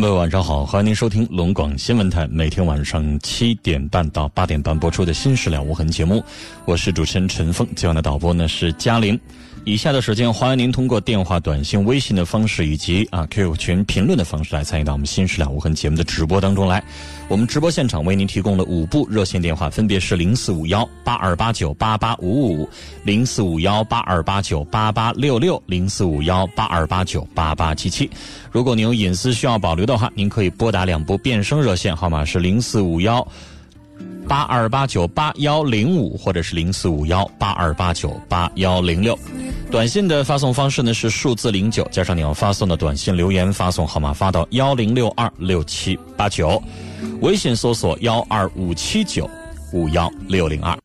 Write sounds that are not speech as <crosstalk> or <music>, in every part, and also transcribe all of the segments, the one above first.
各位，晚上好，欢迎您收听龙广新闻台每天晚上七点半到八点半播出的《新事了无痕》节目，我是主持人陈峰，今晚的导播呢是嘉玲。以下的时间，欢迎您通过电话、短信、微信的方式，以及啊 QQ 群评论的方式来参与到我们《新事了无痕》节目的直播当中来。我们直播现场为您提供了五部热线电话，分别是零四五幺八二八九八八五五、零四五幺八二八九八八六六、零四五幺八二八九八八七七。如果您有隐私需要保留的话，您可以拨打两部变声热线号码是零四五幺。八二八九八幺零五，或者是零四五幺八二八九八幺零六，短信的发送方式呢是数字零九加上你要发送的短信留言发送号码发到幺零六二六七八九，微信搜索幺二五七九五幺六零二。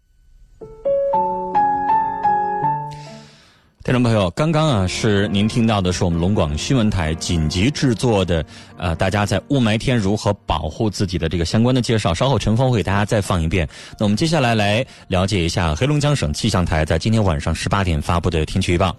听众朋友，刚刚啊是您听到的是我们龙广新闻台紧急制作的，呃，大家在雾霾天如何保护自己的这个相关的介绍。稍后陈峰会给大家再放一遍。那我们接下来来了解一下黑龙江省气象台在今天晚上十八点发布的天气预报。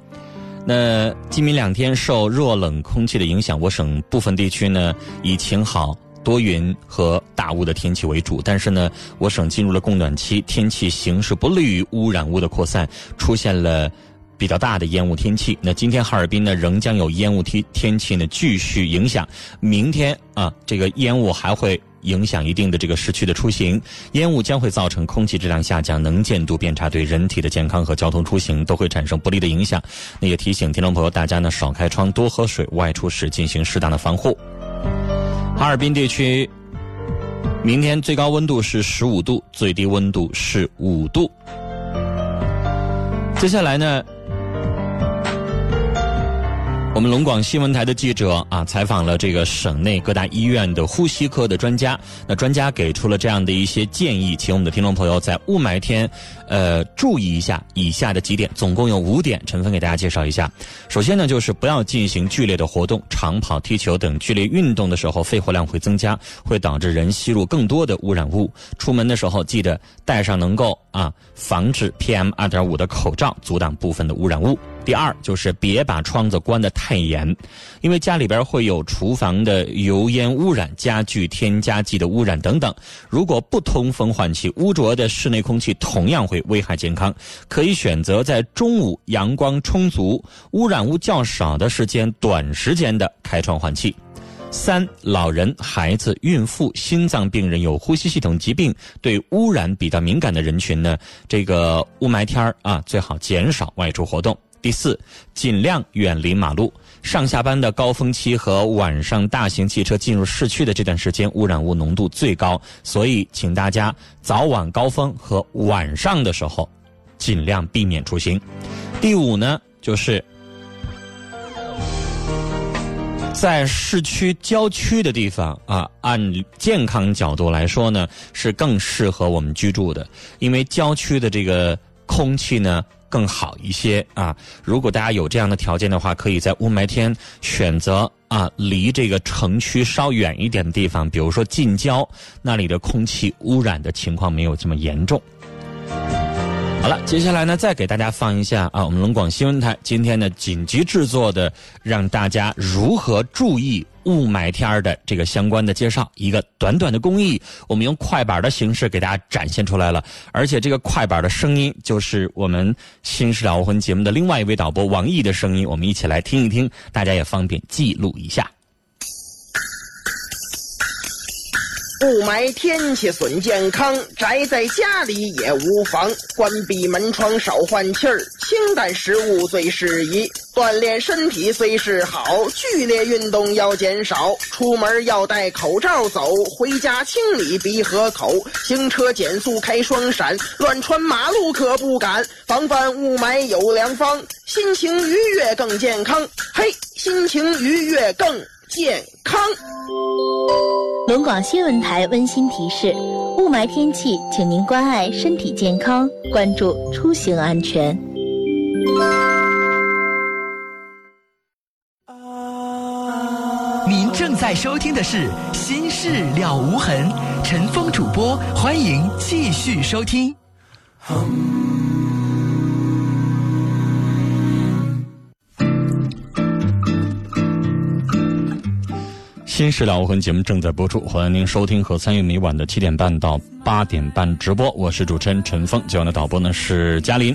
那今明两天受弱冷空气的影响，我省部分地区呢以晴好、多云和大雾的天气为主。但是呢，我省进入了供暖期，天气形势不利于污染物的扩散，出现了。比较大的烟雾天气，那今天哈尔滨呢仍将有烟雾天天气呢继续影响。明天啊，这个烟雾还会影响一定的这个市区的出行，烟雾将会造成空气质量下降、能见度变差，对人体的健康和交通出行都会产生不利的影响。那也提醒听众朋友，大家呢少开窗、多喝水，外出时进行适当的防护。哈尔滨地区明天最高温度是十五度，最低温度是五度。接下来呢？我们龙广新闻台的记者啊，采访了这个省内各大医院的呼吸科的专家。那专家给出了这样的一些建议，请我们的听众朋友在雾霾天，呃，注意一下以下的几点，总共有五点，陈峰给大家介绍一下。首先呢，就是不要进行剧烈的活动，长跑、踢球等剧烈运动的时候，肺活量会增加，会导致人吸入更多的污染物。出门的时候记得戴上能够啊防止 PM 二点五的口罩，阻挡部分的污染物。第二就是别把窗子关得太严，因为家里边会有厨房的油烟污染、家具添加剂的污染等等。如果不通风换气，污浊的室内空气同样会危害健康。可以选择在中午阳光充足、污染物较少的时间，短时间的开窗换气。三、老人、孩子、孕妇、心脏病人、有呼吸系统疾病、对污染比较敏感的人群呢，这个雾霾天儿啊，最好减少外出活动。第四，尽量远离马路。上下班的高峰期和晚上大型汽车进入市区的这段时间，污染物浓度最高，所以请大家早晚高峰和晚上的时候尽量避免出行。第五呢，就是在市区郊区的地方啊，按健康角度来说呢，是更适合我们居住的，因为郊区的这个空气呢。更好一些啊！如果大家有这样的条件的话，可以在雾霾天选择啊离这个城区稍远一点的地方，比如说近郊，那里的空气污染的情况没有这么严重。好了，接下来呢，再给大家放一下啊，我们龙广新闻台今天呢紧急制作的，让大家如何注意雾霾天儿的这个相关的介绍，一个短短的公益，我们用快板的形式给大家展现出来了，而且这个快板的声音就是我们《新事了无痕》节目的另外一位导播王毅的声音，我们一起来听一听，大家也方便记录一下。雾霾天气损健康，宅在家里也无妨。关闭门窗少换气儿，清淡食物最适宜。锻炼身体虽是好，剧烈运动要减少。出门要戴口罩走，回家清理鼻和口。行车减速开双闪，乱穿马路可不敢。防范雾霾有良方，心情愉悦更健康。嘿，心情愉悦更健康。龙广新闻台温馨提示：雾霾天气，请您关爱身体健康，关注出行安全。您正在收听的是《心事了无痕》，陈峰主播，欢迎继续收听。新事了无痕节目正在播出，欢迎您收听和参与每晚的七点半到八点半直播。我是主持人陈峰，今晚的导播呢是嘉林。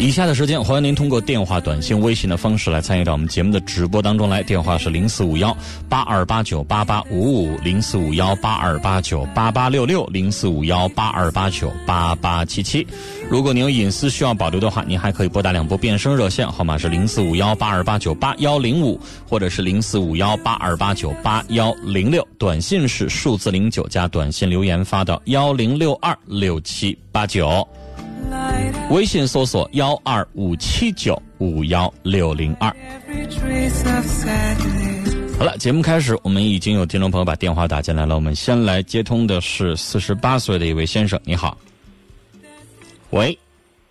以下的时间，欢迎您通过电话、短信、微信的方式来参与到我们节目的直播当中来。电话是零四五幺八二八九八八五五，零四五幺八二八九八八六六，零四五幺八二八九八八七七。如果您有隐私需要保留的话，您还可以拨打两部变声热线，号码是零四五幺八二八九八幺零五，或者是零四五幺八二八九八幺零六。短信是数字零九加短信留言发到幺零六二六七八九。微信搜索幺二五七九五幺六零二。好了，节目开始，我们已经有听众朋友把电话打进来了。我们先来接通的是四十八岁的一位先生，你好。喂，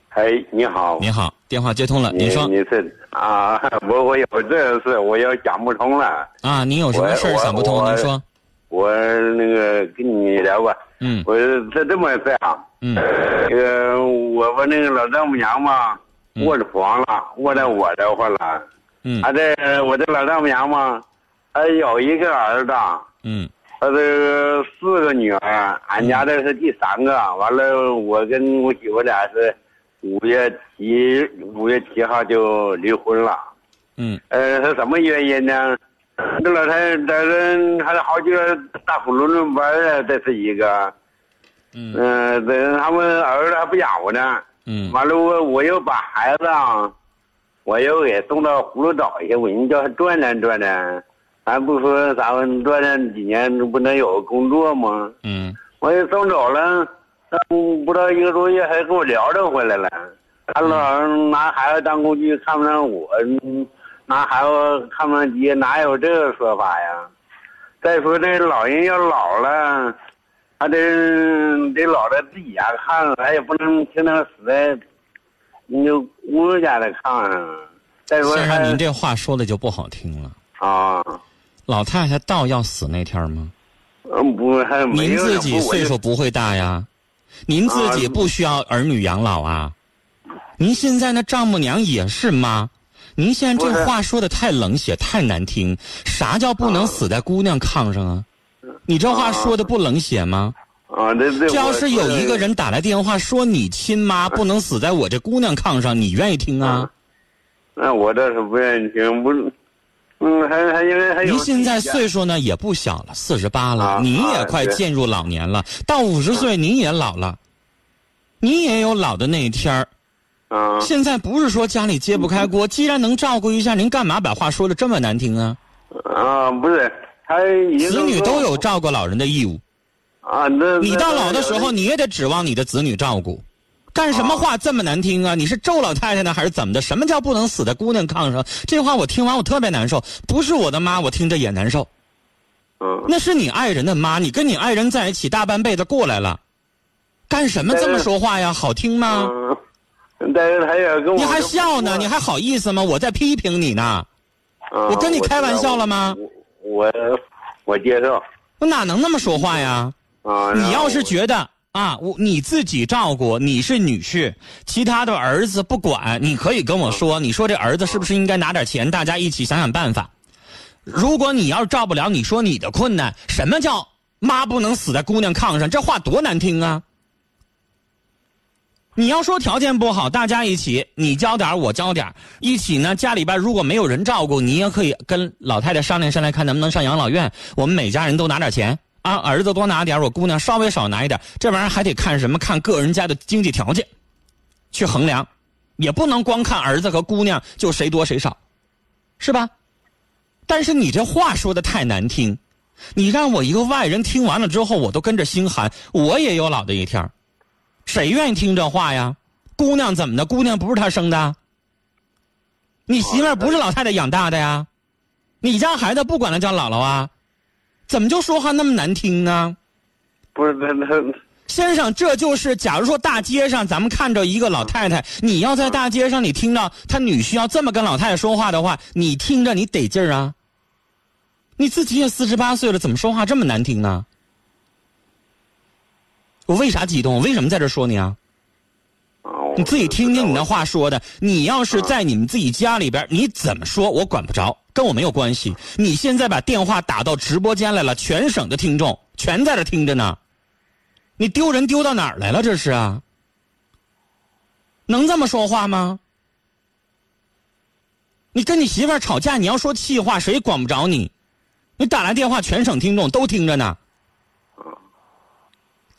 哎，你好，你好，电话接通了，您说。你是啊，<laughs> 我我有这事，我要讲不通了。啊，您有什么事儿想不通？您说。我那个跟你聊吧。嗯。我是这么事啊。嗯，这个我我那个老丈母娘嘛，卧着床了，卧在我这块了。嗯，他这我这老丈母娘嘛，她有一个儿子。嗯，她这四个女儿，俺家这是第三个。完了，我跟我媳妇俩是五月七五月七号就离婚了。嗯，呃，是什么原因呢？这老太太这还有好几个大呼噜噜班啊，这是一个。嗯，这他们儿子还不养活呢。嗯，完了我我又把孩子啊，我又给送到葫芦岛去，我人叫他转转转转，咱不说咱们转转几年不能有个工作吗？嗯，我也送走了，不到一个多月还给我聊着回来了。他老拿孩子当工具，看不上我，拿孩子看不上爹，哪有这个说法呀？再说这老人要老了。还得得老在自己家看，咱也不能天天死在你姑娘家的炕上。再说，先生，您这话说的就不好听了啊！老太太到要死那天吗？嗯，不，还没您自己岁数不会大呀，您自己不需要儿女养老啊。您现在那丈母娘也是妈，您现在这话说的太冷血，太难听。啥叫不能死在姑娘炕上啊？你这话说的不冷血吗？啊，这这。要是有一个人打来电话说你亲妈不能死在我这姑娘炕上，你愿意听啊？那我倒是不愿意听，不，嗯，还还因为还有。您现在岁数呢也不小了，四十八了，您也快进入老年了，到五十岁您也老了，您也有老的那一天儿。啊。现在不是说家里揭不开锅，既然能照顾一下，您干嘛把话说的这么难听啊？啊，不是。子女都有照顾老人的义务，啊，那你到老的时候，你也得指望你的子女照顾，干什么话这么难听啊？你是咒老太太呢，还是怎么的？什么叫不能死在姑娘炕上？这话我听完我特别难受，不是我的妈，我听着也难受。嗯，那是你爱人的妈，你跟你爱人在一起大半辈子过来了，干什么这么说话呀？好听吗？但是他也跟我，你还笑呢？你还好意思吗？我在批评你呢，我跟你开玩笑了吗？我我接受，我哪能那么说话呀？啊！你要是觉得啊，我你自己照顾，你是女婿，其他的儿子不管，你可以跟我说，你说这儿子是不是应该拿点钱，大家一起想想办法。如果你要是照不了，你说你的困难，什么叫妈不能死在姑娘炕上？这话多难听啊！你要说条件不好，大家一起，你交点我交点一起呢。家里边如果没有人照顾，你也可以跟老太太商量商量，看能不能上养老院。我们每家人都拿点钱啊，儿子多拿点我姑娘稍微少拿一点。这玩意儿还得看什么？看个人家的经济条件去衡量，也不能光看儿子和姑娘就谁多谁少，是吧？但是你这话说的太难听，你让我一个外人听完了之后，我都跟着心寒。我也有老的一天。谁愿意听这话呀？姑娘怎么的？姑娘不是他生的，你媳妇儿不是老太太养大的呀？你家孩子不管他叫姥姥啊？怎么就说话那么难听呢？不是那那先生，这就是假如说大街上咱们看着一个老太太，你要在大街上你听到他女婿要这么跟老太太说话的话，你听着你得劲儿啊？你自己也四十八岁了，怎么说话这么难听呢？我为啥激动？我为什么在这说你啊？你自己听听你那话说的。你要是在你们自己家里边，你怎么说我管不着，跟我没有关系。你现在把电话打到直播间来了，全省的听众全在这听着呢。你丢人丢到哪儿来了？这是啊？能这么说话吗？你跟你媳妇儿吵架，你要说气话，谁管不着你？你打来电话，全省听众都听着呢。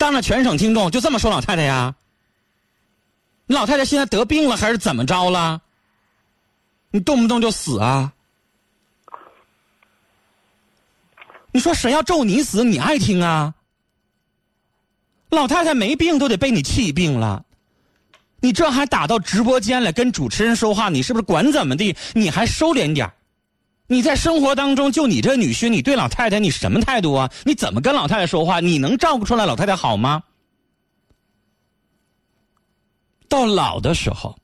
当着全省听众就这么说老太太呀？你老太太现在得病了还是怎么着了？你动不动就死啊？你说谁要咒你死，你爱听啊？老太太没病都得被你气病了，你这还打到直播间来跟主持人说话，你是不是管怎么地？你还收敛点你在生活当中，就你这女婿，你对老太太你什么态度啊？你怎么跟老太太说话？你能照顾出来老太太好吗？到老的时候，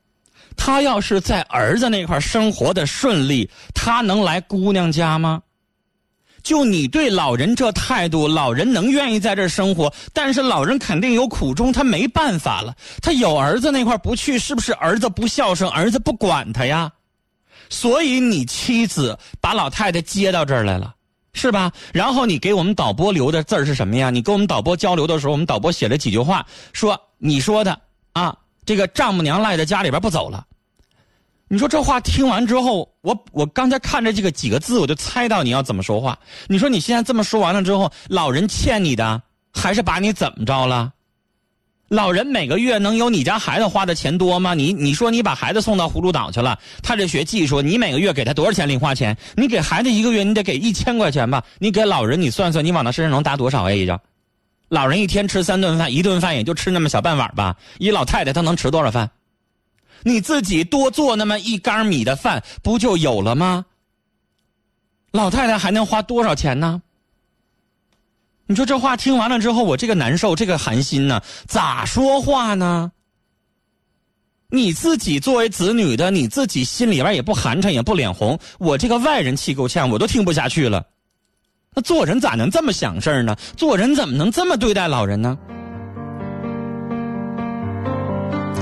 他要是在儿子那块生活的顺利，他能来姑娘家吗？就你对老人这态度，老人能愿意在这生活？但是老人肯定有苦衷，他没办法了。他有儿子那块不去，是不是儿子不孝顺？儿子不管他呀？所以你妻子把老太太接到这儿来了，是吧？然后你给我们导播留的字儿是什么呀？你跟我们导播交流的时候，我们导播写了几句话，说你说的啊，这个丈母娘赖在家里边不走了。你说这话听完之后，我我刚才看着这个几个字，我就猜到你要怎么说话。你说你现在这么说完了之后，老人欠你的，还是把你怎么着了？老人每个月能有你家孩子花的钱多吗？你你说你把孩子送到葫芦岛去了，他这学技术，你每个月给他多少钱零花钱？你给孩子一个月你得给一千块钱吧？你给老人你算算，你往他身上能搭多少 A 呀？老人一天吃三顿饭，一顿饭也就吃那么小半碗吧。一老太太她能吃多少饭？你自己多做那么一缸米的饭不就有了吗？老太太还能花多少钱呢？你说这话听完了之后，我这个难受，这个寒心呢，咋说话呢？你自己作为子女的，你自己心里边也不寒碜，也不脸红。我这个外人气够呛，我都听不下去了。那做人咋能这么想事呢？做人怎么能这么对待老人呢？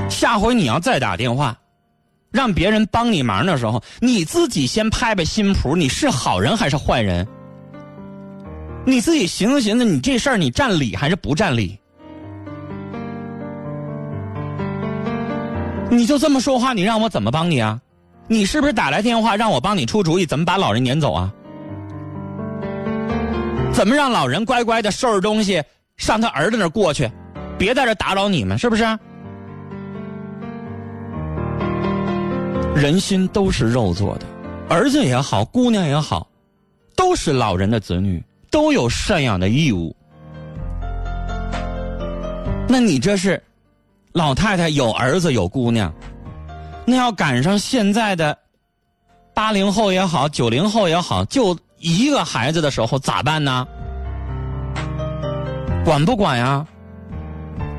下回你要再打电话，让别人帮你忙的时候，你自己先拍拍心脯，你是好人还是坏人？你自己寻思寻思，你这事儿你占理还是不占理？你就这么说话，你让我怎么帮你啊？你是不是打来电话让我帮你出主意，怎么把老人撵走啊？怎么让老人乖乖的收拾东西上他儿子那儿过去，别在这打扰你们，是不是？人心都是肉做的，儿子也好，姑娘也好，都是老人的子女。都有赡养的义务，那你这是老太太有儿子有姑娘，那要赶上现在的八零后也好，九零后也好，就一个孩子的时候咋办呢？管不管呀？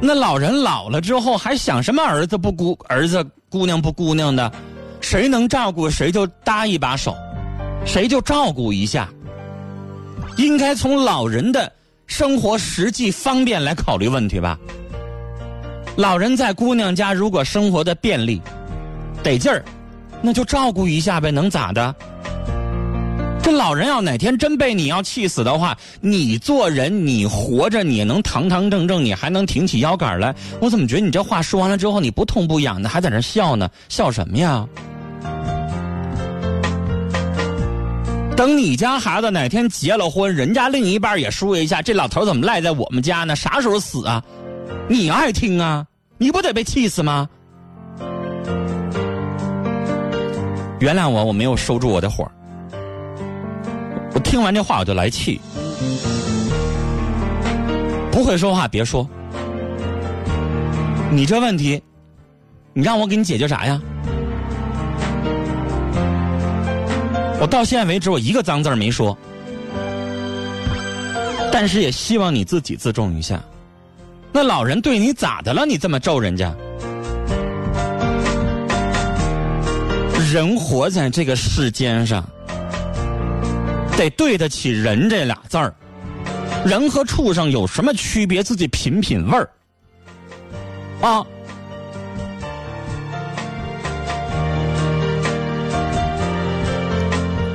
那老人老了之后还想什么儿子不姑儿子姑娘不姑娘的，谁能照顾谁就搭一把手，谁就照顾一下。应该从老人的生活实际方便来考虑问题吧。老人在姑娘家如果生活的便利、得劲儿，那就照顾一下呗，能咋的？这老人要哪天真被你要气死的话，你做人你活着你能堂堂正正，你还能挺起腰杆来？我怎么觉得你这话说完了之后你不痛不痒的，还在那笑呢？笑什么呀？等你家孩子哪天结了婚，人家另一半也说一下，这老头怎么赖在我们家呢？啥时候死啊？你爱听啊？你不得被气死吗？原谅我，我没有收住我的火。我听完这话我就来气。不会说话别说。你这问题，你让我给你解决啥呀？我到现在为止，我一个脏字没说，但是也希望你自己自重一下。那老人对你咋的了？你这么咒人家？人活在这个世间上，得对得起“人”这俩字儿。人和畜生有什么区别？自己品品味儿啊！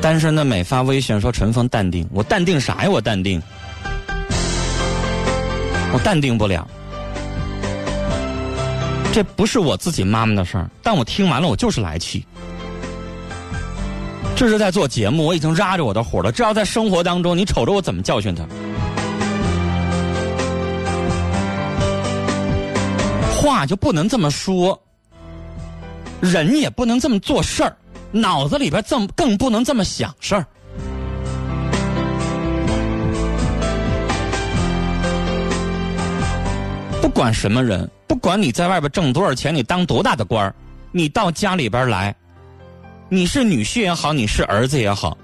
单身的美发微信说：“陈峰淡定，我淡定啥呀？我淡定，我淡定不了。这不是我自己妈妈的事儿，但我听完了，我就是来气。这是在做节目，我已经拉着我的火了。这要在生活当中，你瞅着我怎么教训他？话就不能这么说，人也不能这么做事儿。”脑子里边这么更不能这么想事儿。不管什么人，不管你在外边挣多少钱，你当多大的官儿，你到家里边来，你是女婿也好，你是儿子也好，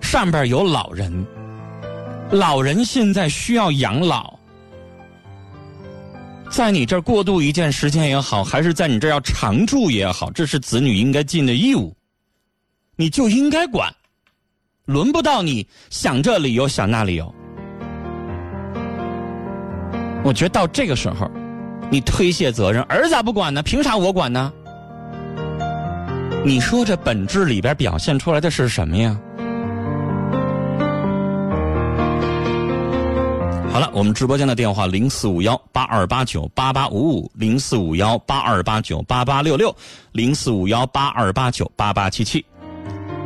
上边有老人，老人现在需要养老。在你这儿过渡一段时间也好，还是在你这儿要常住也好，这是子女应该尽的义务，你就应该管，轮不到你想这理由想那理由。我觉得到这个时候，你推卸责任，儿咋不管呢？凭啥我管呢？你说这本质里边表现出来的是什么呀？好了，我们直播间的电话零四五幺八二八九八八五五，零四五幺八二八九八八六六，零四五幺八二八九八八七七。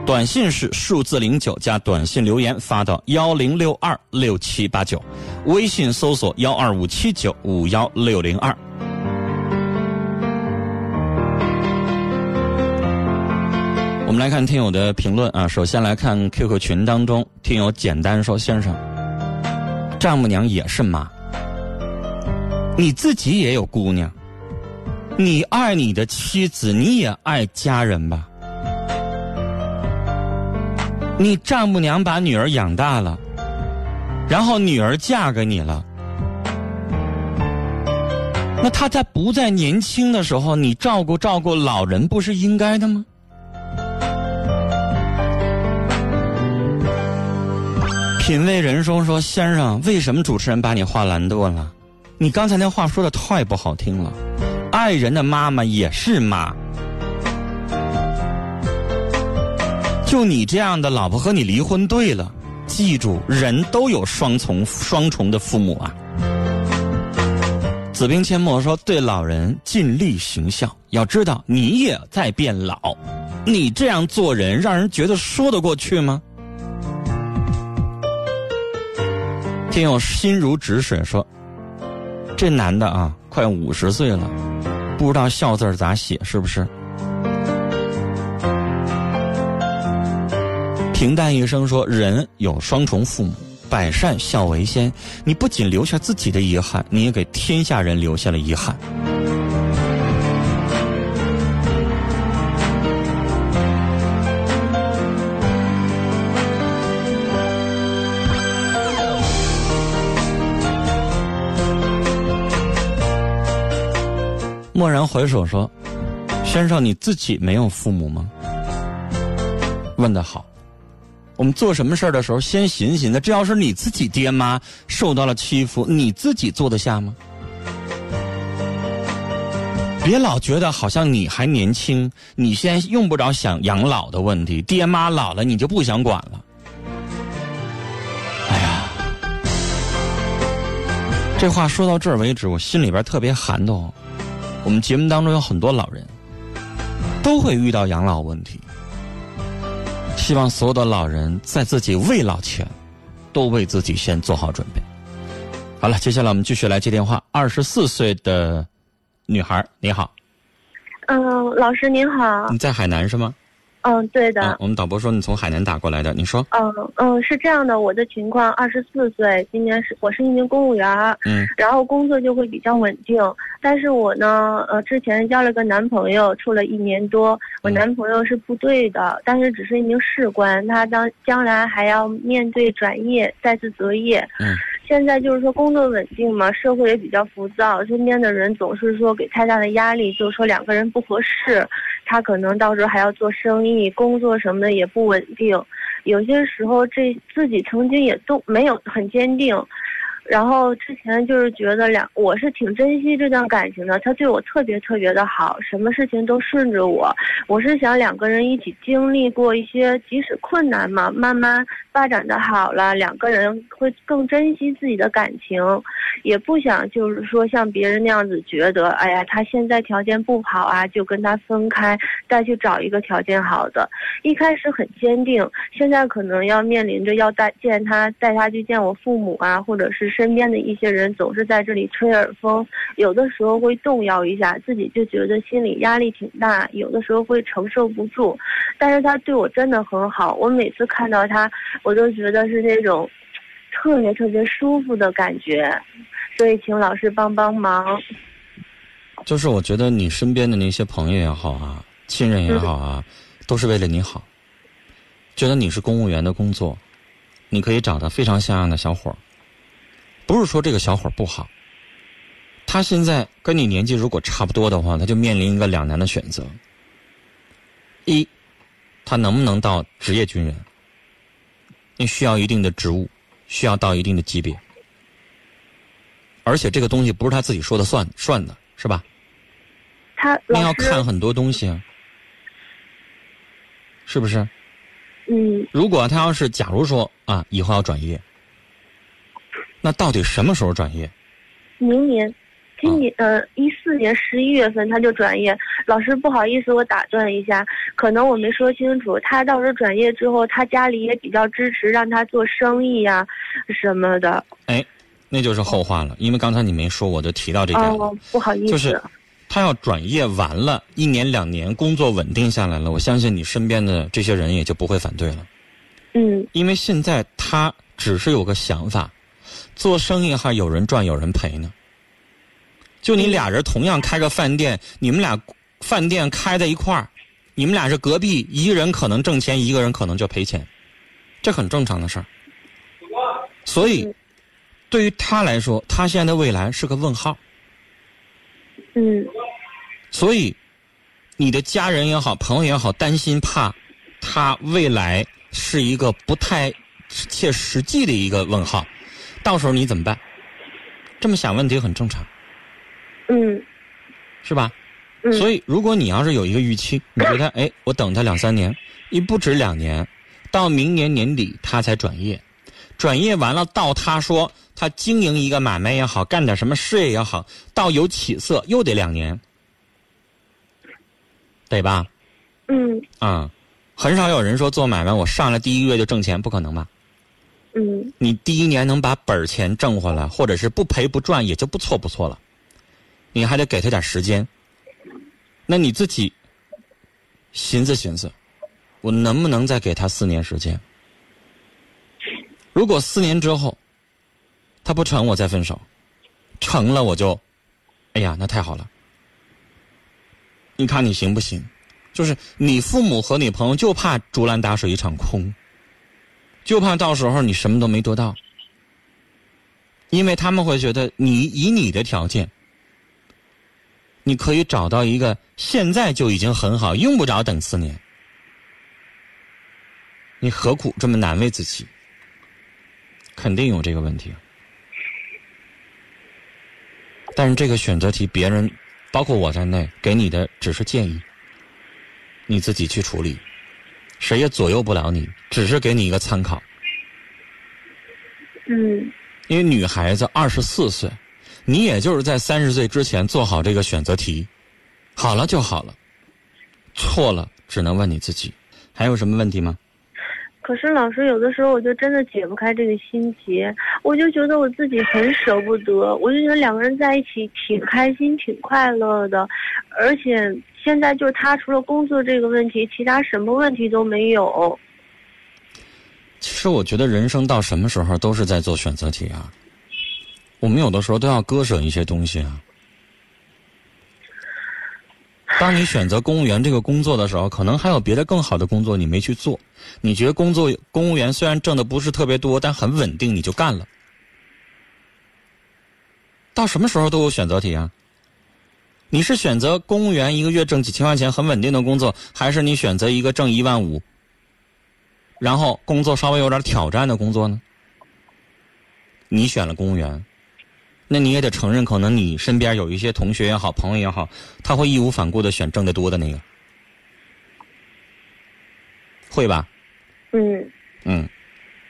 短信是数字零九加短信留言发到幺零六二六七八九，微信搜索幺二五七九五幺六零二。我们来看听友的评论啊，首先来看 QQ 群当中，听友简单说：“先生。”丈母娘也是妈，你自己也有姑娘，你爱你的妻子，你也爱家人吧？你丈母娘把女儿养大了，然后女儿嫁给你了，那她在不在年轻的时候，你照顾照顾老人，不是应该的吗？品味人生说：“先生，为什么主持人把你话拦断了？你刚才那话说的太不好听了。爱人的妈妈也是妈，就你这样的老婆和你离婚对了。记住，人都有双重双重的父母啊。”子冰阡陌说：“对老人尽力行孝，要知道你也在变老，你这样做人让人觉得说得过去吗？”天佑心如止水说：“这男的啊，快五十岁了，不知道孝字咋写，是不是？”平淡一生说：“人有双重父母，百善孝为先。你不仅留下自己的遗憾，你也给天下人留下了遗憾。”蓦然回首说：“先生，你自己没有父母吗？”问得好，我们做什么事儿的时候，先寻寻的，这要是你自己爹妈受到了欺负，你自己坐得下吗？别老觉得好像你还年轻，你现在用不着想养老的问题，爹妈老了你就不想管了。哎呀，这话说到这儿为止，我心里边特别寒透。我们节目当中有很多老人，都会遇到养老问题。希望所有的老人在自己未老前，都为自己先做好准备。好了，接下来我们继续来接电话。二十四岁的。女孩，你好。嗯，老师您好。你在海南是吗？嗯，对的。我们导播说你从海南打过来的，你说。嗯嗯，是这样的，我的情况二十四岁，今年是我是一名公务员。嗯。然后工作就会比较稳定，但是我呢，呃，之前交了个男朋友，处了一年多。我男朋友是部队的，但是只是一名士官，他当将来还要面对转业，再次择业。嗯。现在就是说工作稳定嘛，社会也比较浮躁，身边的人总是说给太大的压力，就是说两个人不合适，他可能到时候还要做生意，工作什么的也不稳定，有些时候这自己曾经也都没有很坚定。然后之前就是觉得两，我是挺珍惜这段感情的，他对我特别特别的好，什么事情都顺着我。我是想两个人一起经历过一些，即使困难嘛，慢慢发展的好了，两个人会更珍惜自己的感情，也不想就是说像别人那样子觉得，哎呀，他现在条件不好啊，就跟他分开，再去找一个条件好的。一开始很坚定，现在可能要面临着要带见他，带他去见我父母啊，或者是。身边的一些人总是在这里吹耳风，有的时候会动摇一下，自己就觉得心里压力挺大，有的时候会承受不住。但是他对我真的很好，我每次看到他，我都觉得是那种特别特别舒服的感觉。所以，请老师帮帮忙。就是我觉得你身边的那些朋友也好啊，亲人也好啊，都是为了你好。觉得你是公务员的工作，你可以找到非常像样的小伙儿。不是说这个小伙不好，他现在跟你年纪如果差不多的话，他就面临一个两难的选择：一，他能不能到职业军人？你需要一定的职务，需要到一定的级别，而且这个东西不是他自己说的算算的，是吧？他你要看很多东西啊，是不是？嗯。如果他要是假如说啊，以后要转业。那到底什么时候转业？明年，今年呃一四年十一月份他就转业。老师不好意思，我打断一下，可能我没说清楚。他到时候转业之后，他家里也比较支持，让他做生意呀什么的。哎，那就是后话了，因为刚才你没说，我就提到这点哦，不好意思。就是他要转业完了，一年两年工作稳定下来了，我相信你身边的这些人也就不会反对了。嗯。因为现在他只是有个想法。做生意还有人赚有人赔呢。就你俩人同样开个饭店，你们俩饭店开在一块儿，你们俩是隔壁，一个人可能挣钱，一个人可能就赔钱，这很正常的事儿。所以，对于他来说，他现在的未来是个问号。嗯。所以，你的家人也好，朋友也好，担心怕他未来是一个不太切实际的一个问号。到时候你怎么办？这么想问题很正常，嗯，是吧？嗯。所以，如果你要是有一个预期，你觉得 <laughs> 哎，我等他两三年，你不止两年，到明年年底他才转业，转业完了到他说他经营一个买卖也好，干点什么事业也好，到有起色又得两年，对吧？嗯。啊，很少有人说做买卖，我上来第一个月就挣钱，不可能吧？嗯，你第一年能把本钱挣回来，或者是不赔不赚，也就不错不错了。你还得给他点时间。那你自己寻思寻思，我能不能再给他四年时间？如果四年之后他不成，我再分手；成了，我就，哎呀，那太好了。你看你行不行？就是你父母和你朋友就怕竹篮打水一场空。就怕到时候你什么都没得到，因为他们会觉得你以你的条件，你可以找到一个现在就已经很好，用不着等四年。你何苦这么难为自己？肯定有这个问题。但是这个选择题，别人包括我在内给你的只是建议，你自己去处理，谁也左右不了你，只是给你一个参考。嗯因为女孩子二十四岁，你也就是在三十岁之前做好这个选择题，好了就好了，错了只能问你自己。还有什么问题吗？可是老师，有的时候我就真的解不开这个心结，我就觉得我自己很舍不得，我就觉得两个人在一起挺开心、挺快乐的，而且现在就是他除了工作这个问题，其他什么问题都没有。其实我觉得人生到什么时候都是在做选择题啊。我们有的时候都要割舍一些东西啊。当你选择公务员这个工作的时候，可能还有别的更好的工作你没去做。你觉得工作公务员虽然挣的不是特别多，但很稳定，你就干了。到什么时候都有选择题啊？你是选择公务员一个月挣几千块钱很稳定的工作，还是你选择一个挣一万五，然后工作稍微有点挑战的工作呢？你选了公务员，那你也得承认，可能你身边有一些同学也好，朋友也好，他会义无反顾的选挣得多的那个，会吧？嗯嗯，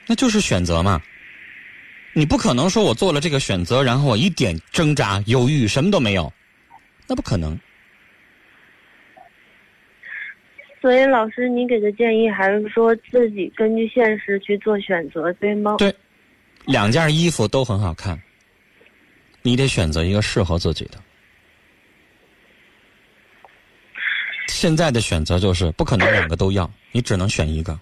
那就是选择嘛。你不可能说我做了这个选择，然后我一点挣扎、犹豫什么都没有，那不可能。所以老师，你给的建议还是说自己根据现实去做选择，对吗？对，两件衣服都很好看，你得选择一个适合自己的。现在的选择就是不可能两个都要，你只能选一个。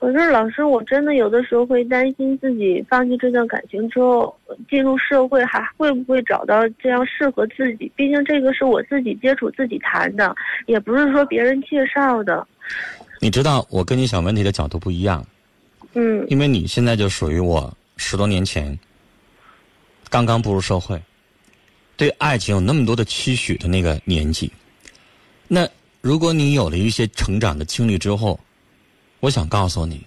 可是老师，我真的有的时候会担心自己放弃这段感情之后，进入社会还会不会找到这样适合自己？毕竟这个是我自己接触、自己谈的，也不是说别人介绍的。你知道，我跟你想问题的角度不一样，嗯因为你现在就属于我十多年前刚刚步入社会，对爱情有那么多的期许的那个年纪。那如果你有了一些成长的经历之后，我想告诉你，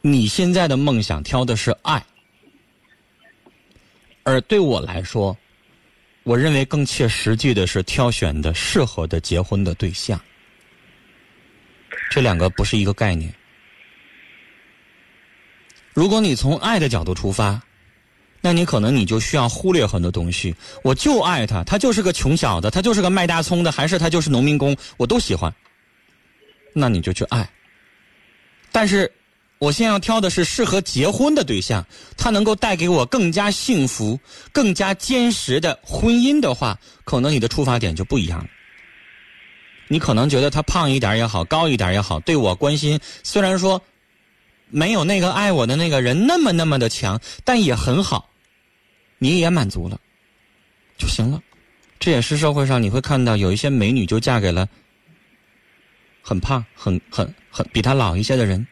你现在的梦想挑的是爱，而对我来说，我认为更切实际的是挑选的适合的结婚的对象。这两个不是一个概念。如果你从爱的角度出发，那你可能你就需要忽略很多东西。我就爱他，他就是个穷小子，他就是个卖大葱的，还是他就是农民工，我都喜欢。那你就去爱。但是，我现在要挑的是适合结婚的对象，他能够带给我更加幸福、更加坚实的婚姻的话，可能你的出发点就不一样了。你可能觉得他胖一点也好，高一点也好，对我关心，虽然说没有那个爱我的那个人那么那么的强，但也很好，你也满足了就行了。这也是社会上你会看到有一些美女就嫁给了很胖、很很很比他老一些的人。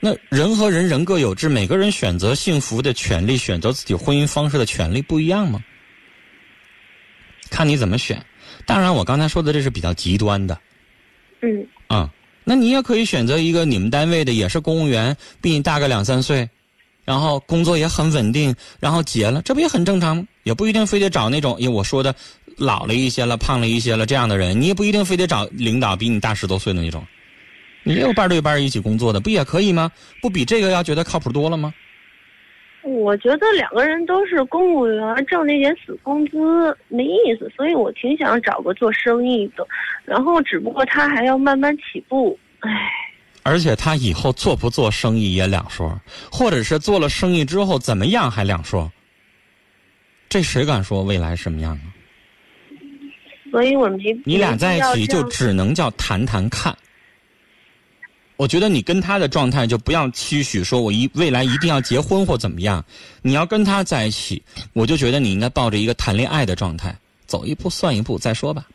那人和人人各有志，每个人选择幸福的权利、选择自己婚姻方式的权利不一样吗？看你怎么选。当然，我刚才说的这是比较极端的。嗯啊、那你也可以选择一个你们单位的，也是公务员，比你大个两三岁，然后工作也很稳定，然后结了，这不也很正常吗？也不一定非得找那种，因为我说的老了一些了、胖了一些了这样的人，你也不一定非得找领导比你大十多岁的那种，你也有伴对伴一起工作的，不也可以吗？不比这个要觉得靠谱多了吗？我觉得两个人都是公务员，挣那点死工资没意思，所以我挺想找个做生意的，然后只不过他还要慢慢起步，唉。而且他以后做不做生意也两说，或者是做了生意之后怎么样还两说。这谁敢说未来什么样啊？所以我们没你俩在一起就只能叫谈谈看。我觉得你跟他的状态就不要期许说我一未来一定要结婚或怎么样，你要跟他在一起，我就觉得你应该抱着一个谈恋爱的状态，走一步算一步再说吧，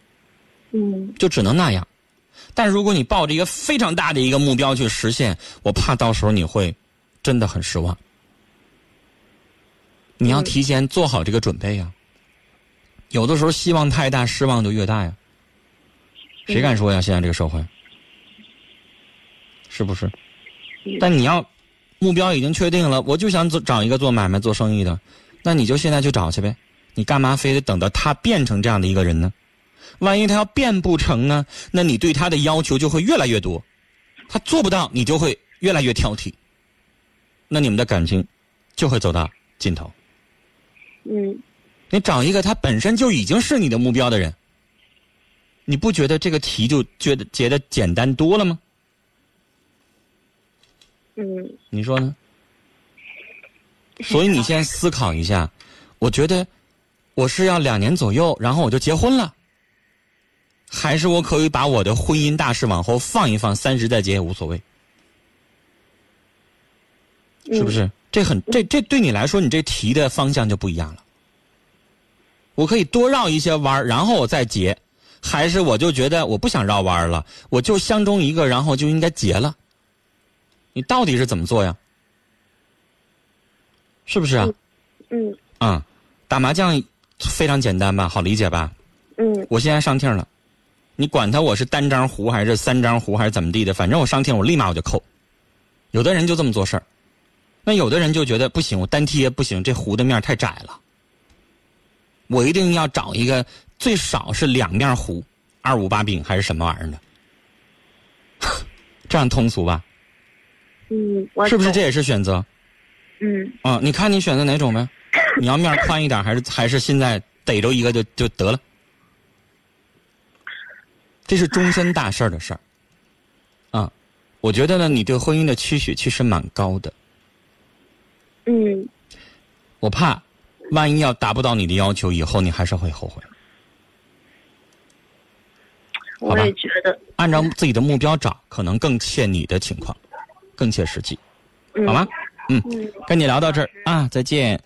嗯就只能那样。但如果你抱着一个非常大的一个目标去实现，我怕到时候你会真的很失望。你要嗯提前做好这个准备呀。有的时候希望太大，失望就越大呀。谁敢说呀？现在这个社会。是不是？但你要目标已经确定了，我就想做找一个做买卖、做生意的，那你就现在去找去呗。你干嘛非得等到他变成这样的一个人呢？万一他要变不成呢？那你对他的要求就会越来越多，他做不到，你就会越来越挑剔。那你们的感情就会走到尽头。嗯你找一个他本身就已经是你的目标的人，你不觉得这个题就觉得觉得简单多了吗？嗯你说呢？所以你先思考一下，我觉得我是要两年左右，然后我就结婚了，还是我可以把我的婚姻大事往后放一放，三十再结也无所谓，是不是？这很这这对你来说，你这题的方向就不一样了。我可以多绕一些弯儿，然后我再结，还是我就觉得我不想绕弯儿了，我就相中一个，然后就应该结了。你到底是怎么做呀？是不是啊？嗯嗯，打麻将非常简单吧，好理解吧？嗯我现在上听了，你管他我是单张胡还是三张胡还是怎么地的，反正我上听我立马我就扣。有的人就这么做事儿，那有的人就觉得不行，我单贴不行，这胡的面太窄了。我一定要找一个最少是两面糊，二五八饼还是什么玩意儿的，<laughs> 这样通俗吧？嗯，我是不是这也是选择？嗯啊，你看你选择哪种呗？<laughs> 你要面宽一点，还是还是现在逮着一个就就得了？这是终身大事儿的事儿。啊，我觉得呢，你对婚姻的期许其实蛮高的。嗯我怕，万一要达不到你的要求，以后你还是会后悔。好我吧也觉得按照自己的目标找，可能更切你的情况，更切实际，嗯好吗？嗯，嗯跟你聊到这儿啊，再见。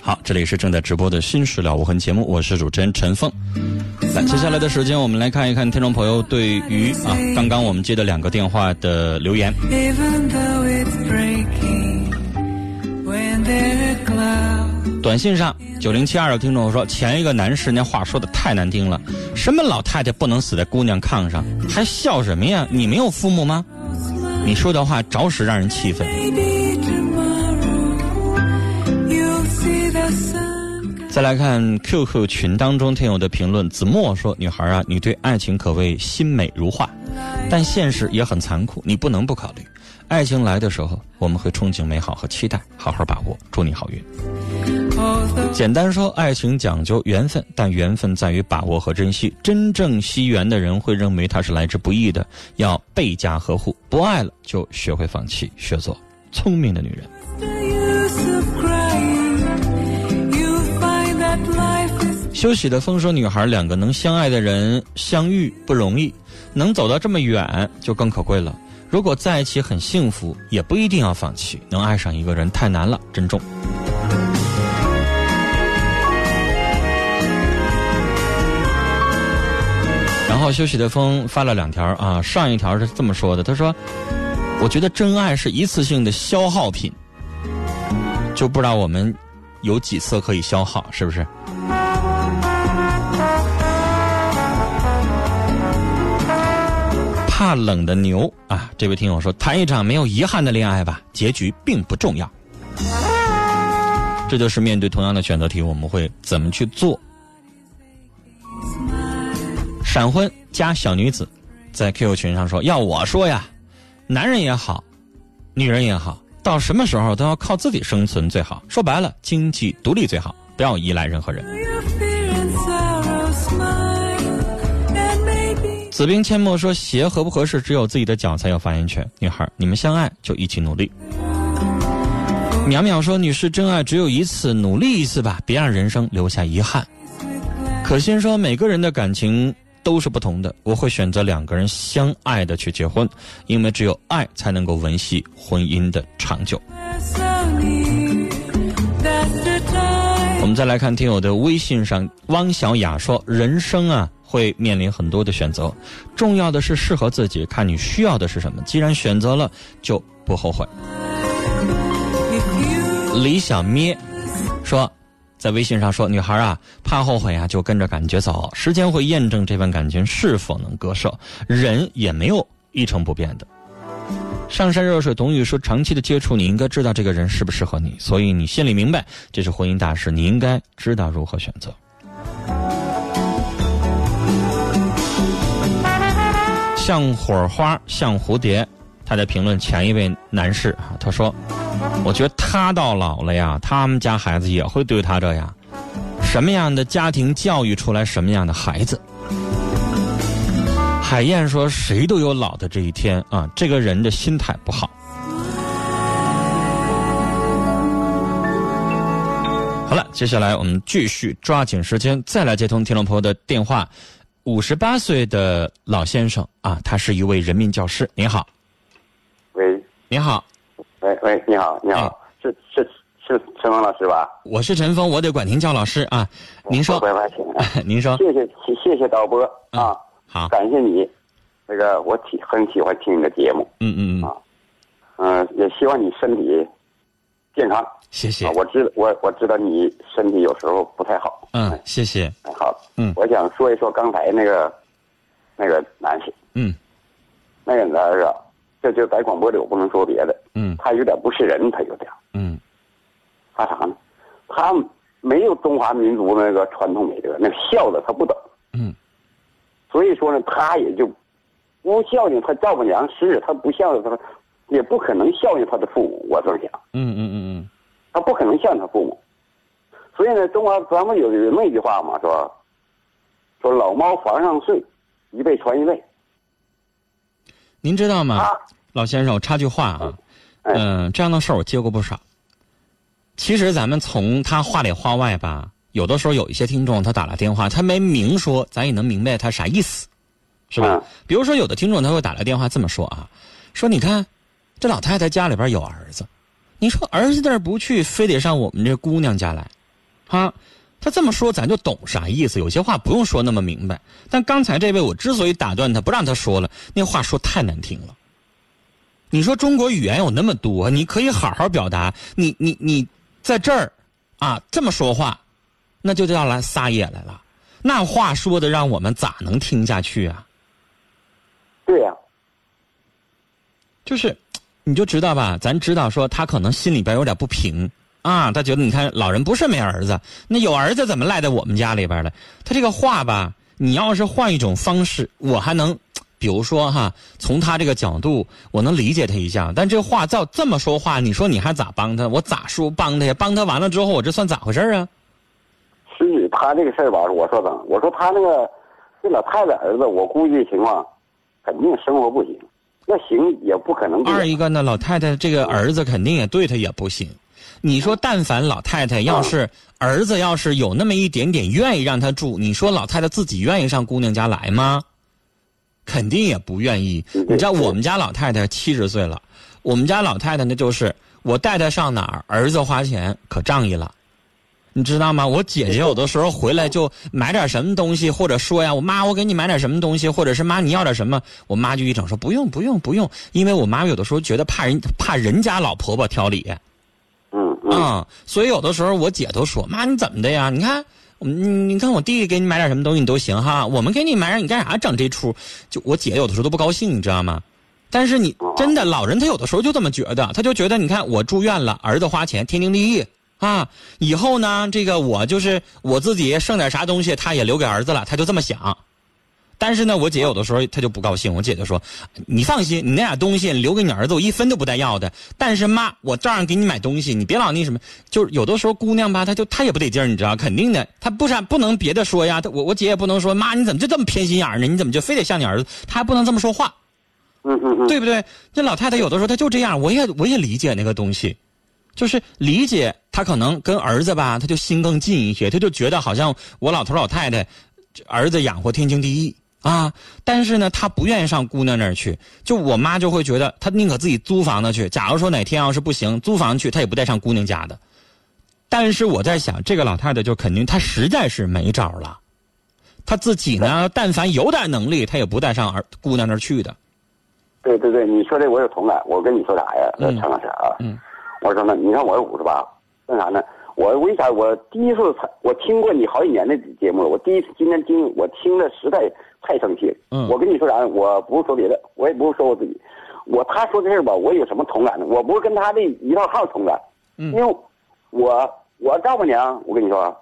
好，这里是正在直播的《新事了无痕》节目，我是主持人陈凤。来，接下来的时间，我们来看一看听众朋友对于啊刚刚我们接的两个电话的留言。短信上，九零七二的听众说，前一个男士那话说的太难听了，什么老太太不能死在姑娘炕上，还笑什么呀？你没有父母吗？你说的话着实让人气愤。再来看 QQ 群当中听友的评论，子墨说：“女孩啊，你对爱情可谓心美如画，但现实也很残酷，你不能不考虑。爱情来的时候，我们会憧憬美好和期待，好好把握，祝你好运。”简单说，爱情讲究缘分，但缘分在于把握和珍惜。真正惜缘的人会认为它是来之不易的，要倍加呵护。不爱了就学会放弃，学做聪明的女人。休息的风说，女孩两个能相爱的人相遇不容易，能走到这么远就更可贵了。如果在一起很幸福，也不一定要放弃。能爱上一个人太难了，珍重。然后休息的风发了两条啊，上一条是这么说的，他说：“我觉得真爱是一次性的消耗品，就不知道我们有几次可以消耗，是不是？”怕冷的牛啊，这位听友说，谈一场没有遗憾的恋爱吧，结局并不重要。这就是面对同样的选择题，我们会怎么去做？闪婚加小女子在 QQ 群上说：“要我说呀，男人也好，女人也好，到什么时候都要靠自己生存最好。说白了，经济独立最好，不要依赖任何人。”子兵阡陌说：“鞋合不合适，只有自己的脚才有发言权。女孩，你们相爱就一起努力。”淼淼说：“女士，真爱只有一次，努力一次吧，别让人生留下遗憾。”可心说：“每个人的感情都是不同的，我会选择两个人相爱的去结婚，因为只有爱才能够维系婚姻的长久。”我们再来看听友的微信上，汪小雅说：“人生啊，会面临很多的选择，重要的是适合自己，看你需要的是什么。既然选择了，就不后悔。”李小咩说：“在微信上说：“女孩啊，怕后悔啊，就跟着感觉走，时间会验证这份感情是否能割舍。人也没有一成不变的。”上山若水，董宇说：“长期的接触，你应该知道这个人适不适合你，所以你心里明白这是婚姻大事，你应该知道如何选择。”像火花，像蝴蝶。他在评论前一位男士啊，他说：“我觉得他到老了呀，他们家孩子也会对他这样。什么样的家庭教育出来什么样的孩子？”海燕说：“谁都有老的这一天啊，这个人的心态不好。”好了，接下来我们继续抓紧时间再来接通听众朋友的电话。五十八岁的老先生啊，他是一位人民教师。您好，喂，您好，喂喂，你好，你好，是是是陈峰老师吧？我是陈峰，我得管您叫老师啊。您说，乖乖请。<laughs> 您说，谢谢谢谢谢导播啊，好，感谢你。那个我挺很喜欢听你的节目，嗯嗯嗯，啊，嗯，也希望你身体健康。谢谢啊，我知我我知道你身体有时候不太好。嗯，谢谢。好，嗯，我想说一说刚才那个那个男士，嗯，那个男士啊，这就在广播里我不能说别的，嗯他有点不是人，他有点，嗯他啥呢？他没有中华民族那个传统美德，那个孝子他不懂，嗯，所以说呢，他也就不孝敬他丈母娘，是他不孝敬他，也不可能孝敬他的父母。我这么想，嗯嗯嗯嗯，他不可能像他父母。所以呢，中国咱们有有那么一句话嘛，说说老猫房上睡，一辈传一辈。您知道吗，啊老先生？我插句话啊，哎嗯，这样的事儿我接过不少。其实咱们从他话里话外吧，有的时候有一些听众他打来电话，他没明说，咱也能明白他啥意思，是吧？嗯比如说有的听众他会打来电话这么说啊，说你看这老太太家里边有儿子，你说儿子那儿不去，非得上我们这姑娘家来，啊？他这么说咱就懂啥意思，有些话不用说那么明白。但刚才这位我之所以打断他，不让他说了，那话说太难听了。你说中国语言有那么多，你可以好好表达。你你你在这儿啊这么说话，那就叫来撒野来了。那话说的让我们咋能听下去啊？对呀、就是，你就知道吧，咱知道说他可能心里边有点不平啊，他觉得你看老人不是没儿子，那有儿子怎么赖在我们家里边了？他这个话吧，你要是换一种方式，我还能，比如说哈，从他这个角度，我能理解他一下。但这话照这么说话，你说你还咋帮他？我咋说帮他呀？帮他完了之后，我这算咋回事啊？是他这个事儿吧，我说怎？我说他那个这老太太儿子，我估计情况肯定生活不行，要行也不可能。二一个呢，老太太这个儿子肯定也对她也不行。你说，但凡老太太要是儿子要是有那么一点点愿意让她住，你说老太太自己愿意上姑娘家来吗？肯定也不愿意。嗯你知道我们家老太太七十岁了，我们家老太太那就是我带她上哪儿，儿子花钱可仗义了。你知道吗？我姐姐有的时候回来就买点什么东西，或者说呀，我妈我给你买点什么东西，或者是妈你要点什么，我妈就一整说不用不用不用，因为我妈有的时候觉得怕人怕人家老婆婆挑理，嗯嗯、所以有的时候我姐都说妈你怎么的呀？你看，你你看我弟弟给你买点什么东西你都行哈，我们给你买点你干啥整这出？就我姐有的时候都不高兴，你知道吗？但是你真的老人他有的时候就这么觉得，他就觉得你看我住院了，儿子花钱天经地义啊，以后呢这个我就是我自己剩点啥东西，他也留给儿子了，他就这么想。但是呢，我姐有的时候她就不高兴，我姐就说：“你放心，你那俩东西留给你儿子，我一分都不带要的。但是妈，我照样给你买东西，你别老那什么。就是有的时候姑娘吧，她就她也不得劲儿，你知道，肯定的，她不啥不能别的说呀。我我姐也不能说妈，你怎么就这么偏心眼儿呢？你怎么就非得像你儿子？她还不能这么说话，嗯嗯嗯，对不对？这老太太有的时候她就这样，我也我也理解那个东西，就是理解他可能跟儿子吧，他就心更近一些，他就觉得好像我老头老太太，儿子养活天经地义啊。但是呢，他不愿意上姑娘那儿去，就我妈就会觉得她宁可自己租房子去。假如说哪天要是不行，租房去，她也不带上姑娘家的。但是我在想，这个老太太就肯定她实在是没招了，她自己呢，但凡有点能力，她也不带上儿姑娘那儿去的。对对对，你说这我有同感。我跟你说啥呀，陈老师啊，嗯，我说呢，你看我五十八，那啥呢？我为啥我第一次才我听过你好几年的节目了，我第一次今天听我听的实在太生气了。嗯我跟你说啥？我不是说别的，我也不是说我自己，我他说这事儿吧，我有什么同感呢？我不是跟他的一套号同感，嗯因为我我丈母娘，我跟你说啊，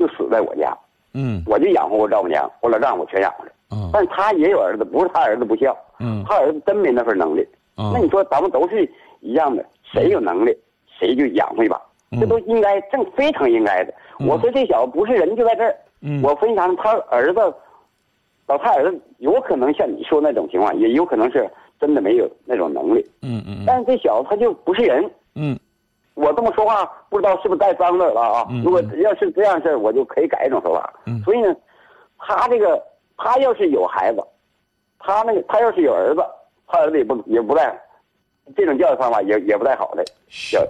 就死在我家，嗯我就养活我丈母娘，我老丈母全养活了。嗯但他也有儿子，不是他儿子不孝，嗯他儿子真没那份能力。嗯那你说咱们都是一样的，谁有能力谁就养活一把，嗯这都应该正非常应该的。嗯我说这小子不是人就在这儿，嗯我分享他儿子，老他儿子有可能像你说那种情况，也有可能是真的没有那种能力，嗯嗯但是这小子他就不是人。嗯我这么说话，不知道是不是带脏字了啊？嗯如果要是这样事儿，我就可以改一种说法。嗯所以呢，他这个他要是有孩子，他那个他要是有儿子，他儿子也不也不带，这种教育方法也也不太好的教育。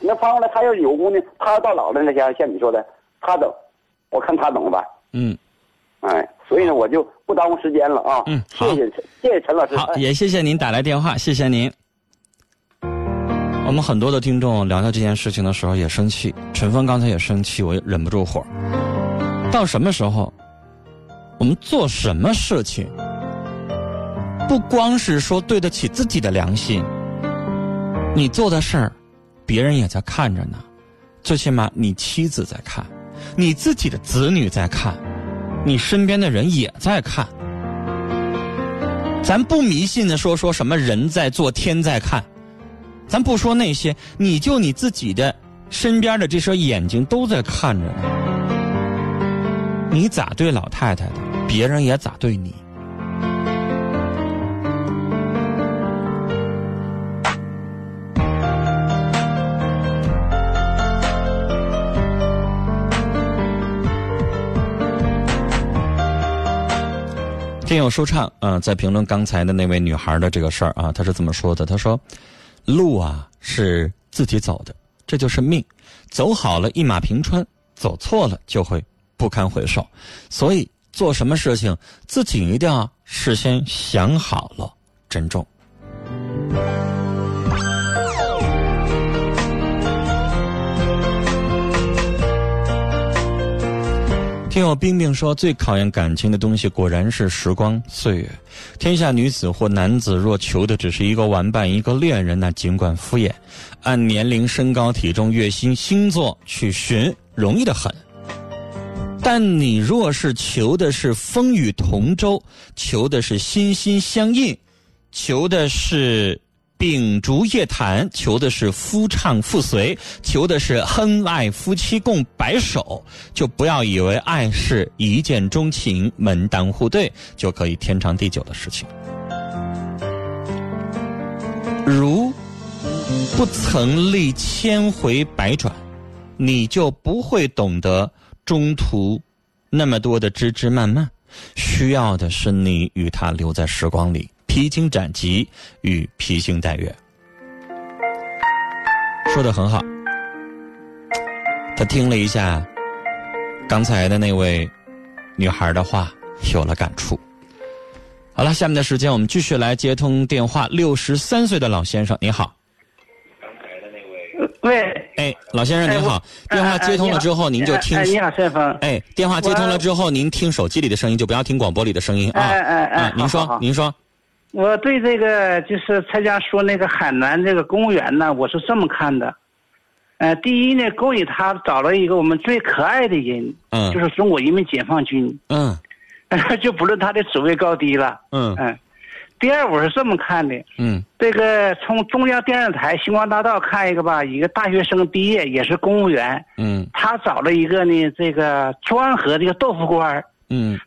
那反过来，他要是有姑娘，他到老了那像像你说的，他懂，我看他怎么办？嗯，哎，所以呢，我就不耽误时间了啊。嗯好谢谢谢谢陈老师。好，哎也谢谢您打来电话，谢谢您。我们很多的听众聊到这件事情的时候也生气，陈峰刚才也生气，我也忍不住火。到什么时候，我们做什么事情，不光是说对得起自己的良心，你做的事儿，别人也在看着呢，最起码你妻子在看，你自己的子女在看，你身边的人也在看。咱不迷信的说说什么人在做天在看，咱不说那些，你就你自己的身边的这双眼睛都在看着呢。你咋对老太太的，别人也咋对你。听友舒畅啊、在评论刚才的那位女孩的这个事儿啊，她是这么说的：“她说，路啊是自己走的，这就是命，走好了一马平川，走错了就会不堪回首。所以做什么事情，自己一定要事先想好了，珍重。”听友冰冰说，最考验感情的东西果然是时光岁月。天下女子或男子若求的只是一个玩伴、一个恋人，那尽管敷衍，按年龄、身高、体重、月薪、星座去寻，容易的很。但你若是求的是风雨同舟，求的是心心相印，求的是秉烛夜谈，求的是夫唱妇随，求的是恩爱夫妻共白首，就不要以为爱是一见钟情、门当户对就可以天长地久的事情。如不曾历千回百转，你就不会懂得中途那么多的枝枝蔓蔓。需要的是你与他留在时光里，披荆斩棘与披星戴月。说的很好，他听了一下刚才的那位女孩的话，有了感触。好了，下面的时间我们继续来接通电话。六十三岁的老先生，您好。喂，哎，老先生您好，哎电话接通了之后，您就听哎，。你好，顺丰。哎，电话接通了之后，您听手机里的声音，就不要听广播里的声音啊。哎哎哎啊，您说您说，我对这个就是蔡家说那个海南这个公务员呢，我是这么看的。呃，第一呢，恭喜他找了一个我们最可爱的人，嗯。就是中国人民解放军，嗯。<laughs> 就不论他的职位高低了。嗯。嗯。第二，我是这么看的，嗯。这个从中央电视台星光大道看一个吧，一个大学生毕业也是公务员，嗯。他找了一个呢这个专河这个豆腐官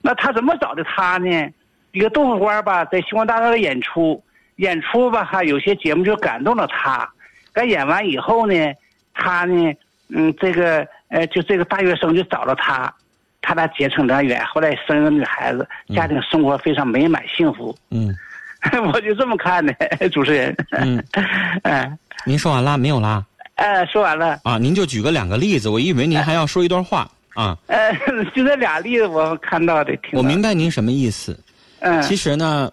那他怎么找的他呢？一个豆腐官儿吧，在星光大道的演出，演出吧，哈有些节目就感动了他。该演完以后呢，他呢，嗯，这个呃，就这个大学生就找了他，他俩结成良缘，后来生了个女孩子，家庭生活非常美满幸福。嗯 <laughs> 我就这么看的，<laughs> 主持人。嗯，<laughs> 嗯，您说完了没有啦？呃，说完了。啊，您就举个两个例子，我以为您还要说一段话啊。呃，就这俩例子我看到的，我明白您什么意思。嗯，其实呢，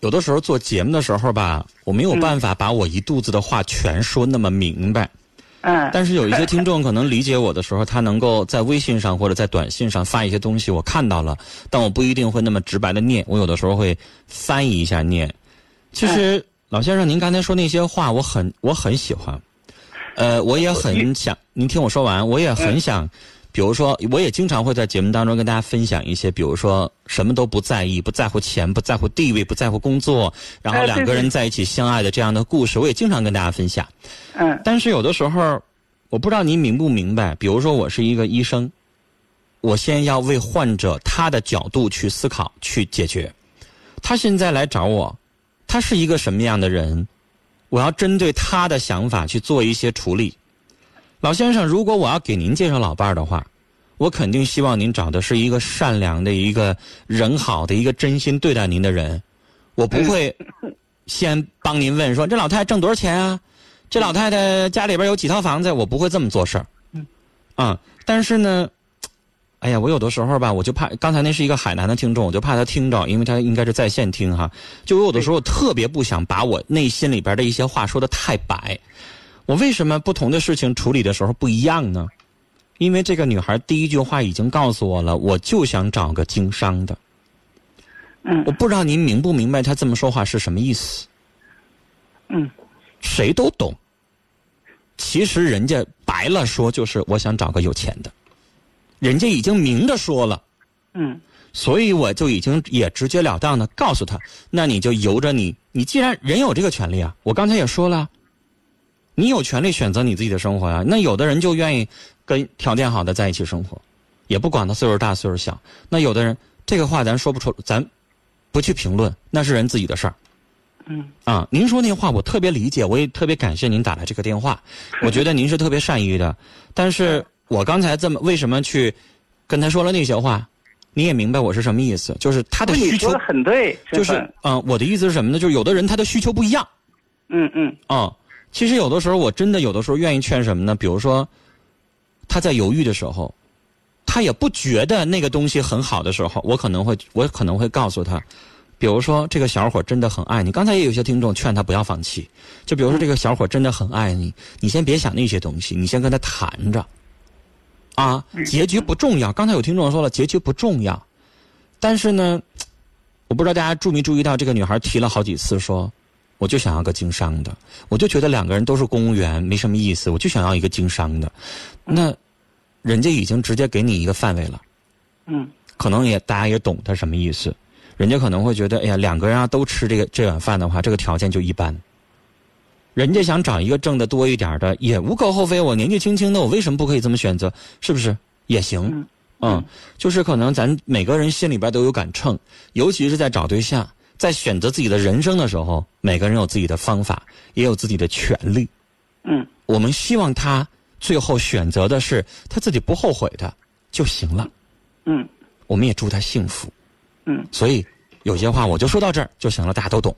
有的时候做节目的时候吧，我没有办法把我一肚子的话全说那么明白。嗯，但是有一些听众可能理解我的时候，他能够在微信上或者在短信上发一些东西，我看到了，但我不一定会那么直白的念，我有的时候会翻译一下念。其实，老先生，您刚才说那些话，我很我很喜欢，呃，我也很想您听我说完，我也很想，比如说，我也经常会在节目当中跟大家分享一些，比如说什么都不在意，不在乎钱，不在乎地位，不在乎工作，然后两个人在一起相爱的这样的故事，我也经常跟大家分享。嗯但是有的时候，我不知道您明不明白。比如说，我是一个医生，我先要为患者他的角度去思考、去解决。他现在来找我，他是一个什么样的人？我要针对他的想法去做一些处理。老先生，如果我要给您介绍老伴儿的话，我肯定希望您找的是一个善良的、一个人好的、一个真心对待您的人。我不会先帮您问说这老太太挣多少钱啊？这老太太家里边有几套房子？我不会这么做事儿。啊，但是呢，哎呀，我有的时候吧，我就怕刚才那是一个海南的听众，我就怕他听着，因为他应该是在线听哈。就我有的时候特别不想把我内心里边的一些话说的太白。我为什么不同的事情处理的时候不一样呢？因为这个女孩第一句话已经告诉我了，我就想找个经商的。嗯我不知道您明不明白她这么说话是什么意思？嗯谁都懂。其实人家白了说就是我想找个有钱的，人家已经明着说了，嗯所以我就已经也直截了当的告诉他，那你就由着你，你既然人有这个权利啊，我刚才也说了，你有权利选择你自己的生活呀、那有的人就愿意跟条件好的在一起生活，也不管他岁数大岁数小。那有的人这个话咱说不出，咱不去评论，那是人自己的事儿。嗯啊，您说那话我特别理解，我也特别感谢您打来这个电话，我觉得您是特别善意的。但是我刚才这么为什么去跟他说了那些话，你也明白我是什么意思？就是他的需求很对，就是先生嗯、我的意思是什么呢？就是有的人他的需求不一样嗯嗯啊、其实有的时候我真的有的时候愿意劝什么呢？比如说他在犹豫的时候，他也不觉得那个东西很好的时候，我可能会我可能会告诉他。比如说，这个小伙真的很爱你。刚才也有些听众劝他不要放弃。就比如说，这个小伙真的很爱你，你先别想那些东西，你先跟他谈着。啊，结局不重要。刚才有听众说了，结局不重要。但是呢，我不知道大家注没注意到，这个女孩提了好几次说，我就想要个经商的，我就觉得两个人都是公务员没什么意思，我就想要一个经商的。那人家已经直接给你一个范围了。嗯可能也大家也懂他什么意思，人家可能会觉得，哎呀，两个人啊都吃这个这碗饭的话，这个条件就一般。人家想找一个挣的多一点的，也无可厚非。我年纪轻轻的，我为什么不可以这么选择？是不是也行？嗯嗯，就是可能咱每个人心里边都有杆秤，尤其是在找对象，在选择自己的人生的时候，每个人有自己的方法，也有自己的权利。嗯我们希望他最后选择的是他自己不后悔的就行了。嗯我们也祝他幸福。嗯所以有些话我就说到这儿就行了，大家都懂。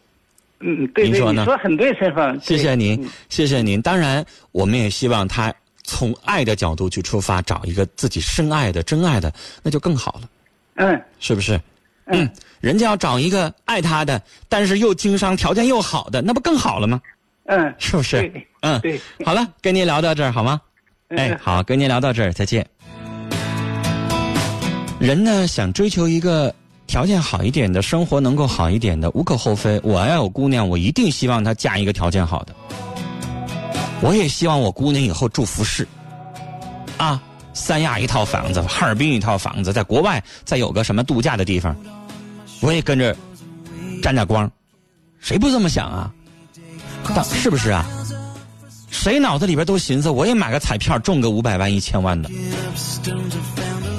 嗯，对对，您说呢你说很对，陈峰，谢谢您嗯，谢谢您。当然，我们也希望他从爱的角度去出发，找一个自己深爱的、真爱的，那就更好了，嗯是不是？嗯，人家要找一个爱他的，但是又经商、条件又好的，那不更好了吗？嗯，是不是对？嗯，对，好了，跟您聊到这儿好吗？哎嗯，好，跟您聊到这儿，再见。人呢，想追求一个条件好一点的生活，能够好一点的，无可厚非。我要有姑娘，我一定希望她嫁一个条件好的。我也希望我姑娘以后住服饰，啊，三亚一套房子，哈尔滨一套房子，在国外再有个什么度假的地方，我也跟着沾点光。谁不这么想啊？但是不是啊？谁脑子里边都寻思，我也买个彩票中个五百万、一千万的，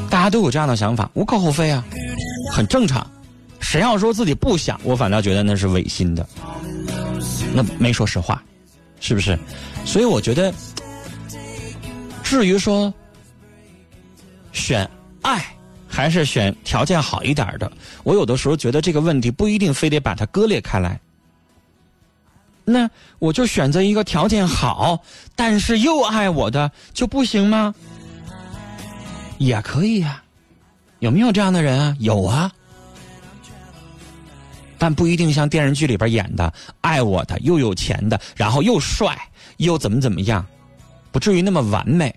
大家都有这样的想法，无可厚非啊，很正常。谁要说自己不想，我反倒觉得那是违心的，那没说实话，是不是？所以我觉得，至于说选爱还是选条件好一点的，我有的时候觉得这个问题不一定非得把它割裂开来。那我就选择一个条件好，但是又爱我的就不行吗？也可以呀、有没有这样的人啊？有啊，但不一定像电视剧里边演的，爱我的又有钱的，然后又帅又怎么怎么样，不至于那么完美。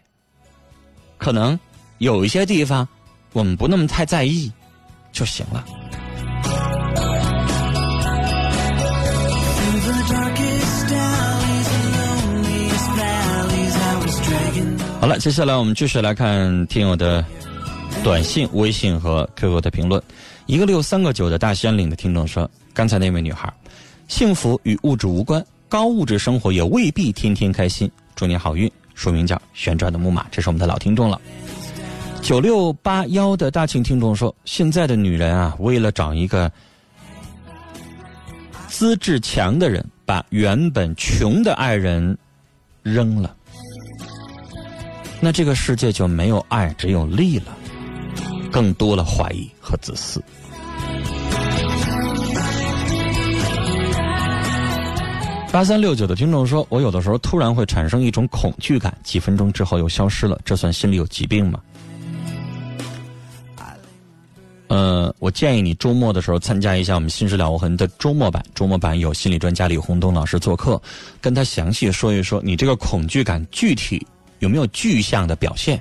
可能有一些地方我们不那么太在意就行了。好了，接下来我们继续来看听友的短信、微信和 QQ 的评论。一个六三个九的大兴安岭的听众说：“刚才那位女孩，幸福与物质无关，高物质生活也未必天天开心。祝你好运。”署名叫“旋转的木马”，这是我们的老听众了。九六八幺的大庆听众说：“现在的女人啊，为了找一个资质强的人，把原本穷的爱人扔了。”那这个世界就没有爱，只有利了，更多了怀疑和自私。八三六九的听众说：“我有的时候突然会产生一种恐惧感，几分钟之后又消失了，这算心里有疾病吗？”呃，我建议你周末的时候参加一下我们《心事了无痕》的周末版。周末版有心理专家李洪东老师做客，跟他详细说一说你这个恐惧感具体有没有具象的表现，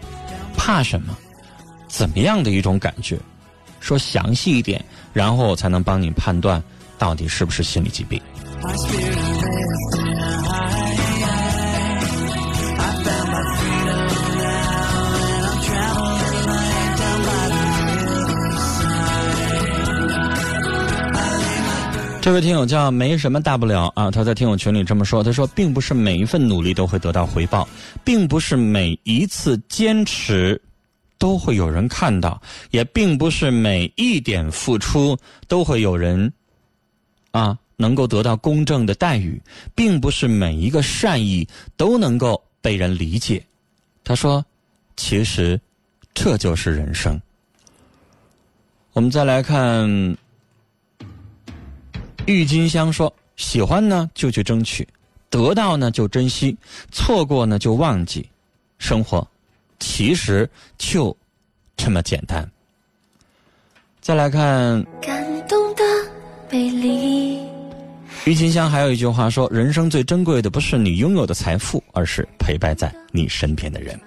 怕什么，怎么样的一种感觉，说详细一点，然后才能帮你判断到底是不是心理疾病。这位听友叫没什么大不了啊，他在听友群里这么说，他说，并不是每一份努力都会得到回报，并不是每一次坚持都会有人看到，也并不是每一点付出都会有人啊能够得到公正的待遇，并不是每一个善意都能够被人理解。他说，其实这就是人生。我们再来看。郁金香说：“喜欢呢就去争取，得到呢就珍惜，错过呢就忘记。生活其实就这么简单。”再来看，感动的美丽。郁金香还有一句话说：“人生最珍贵的不是你拥有的财富，而是陪伴在你身边的人。”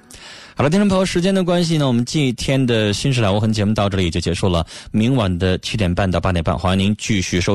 好了，听众朋友，时间的关系呢，我们今天的《新事了无痕》节目到这里也就结束了。明晚的七点半到八点半，欢迎您继续收。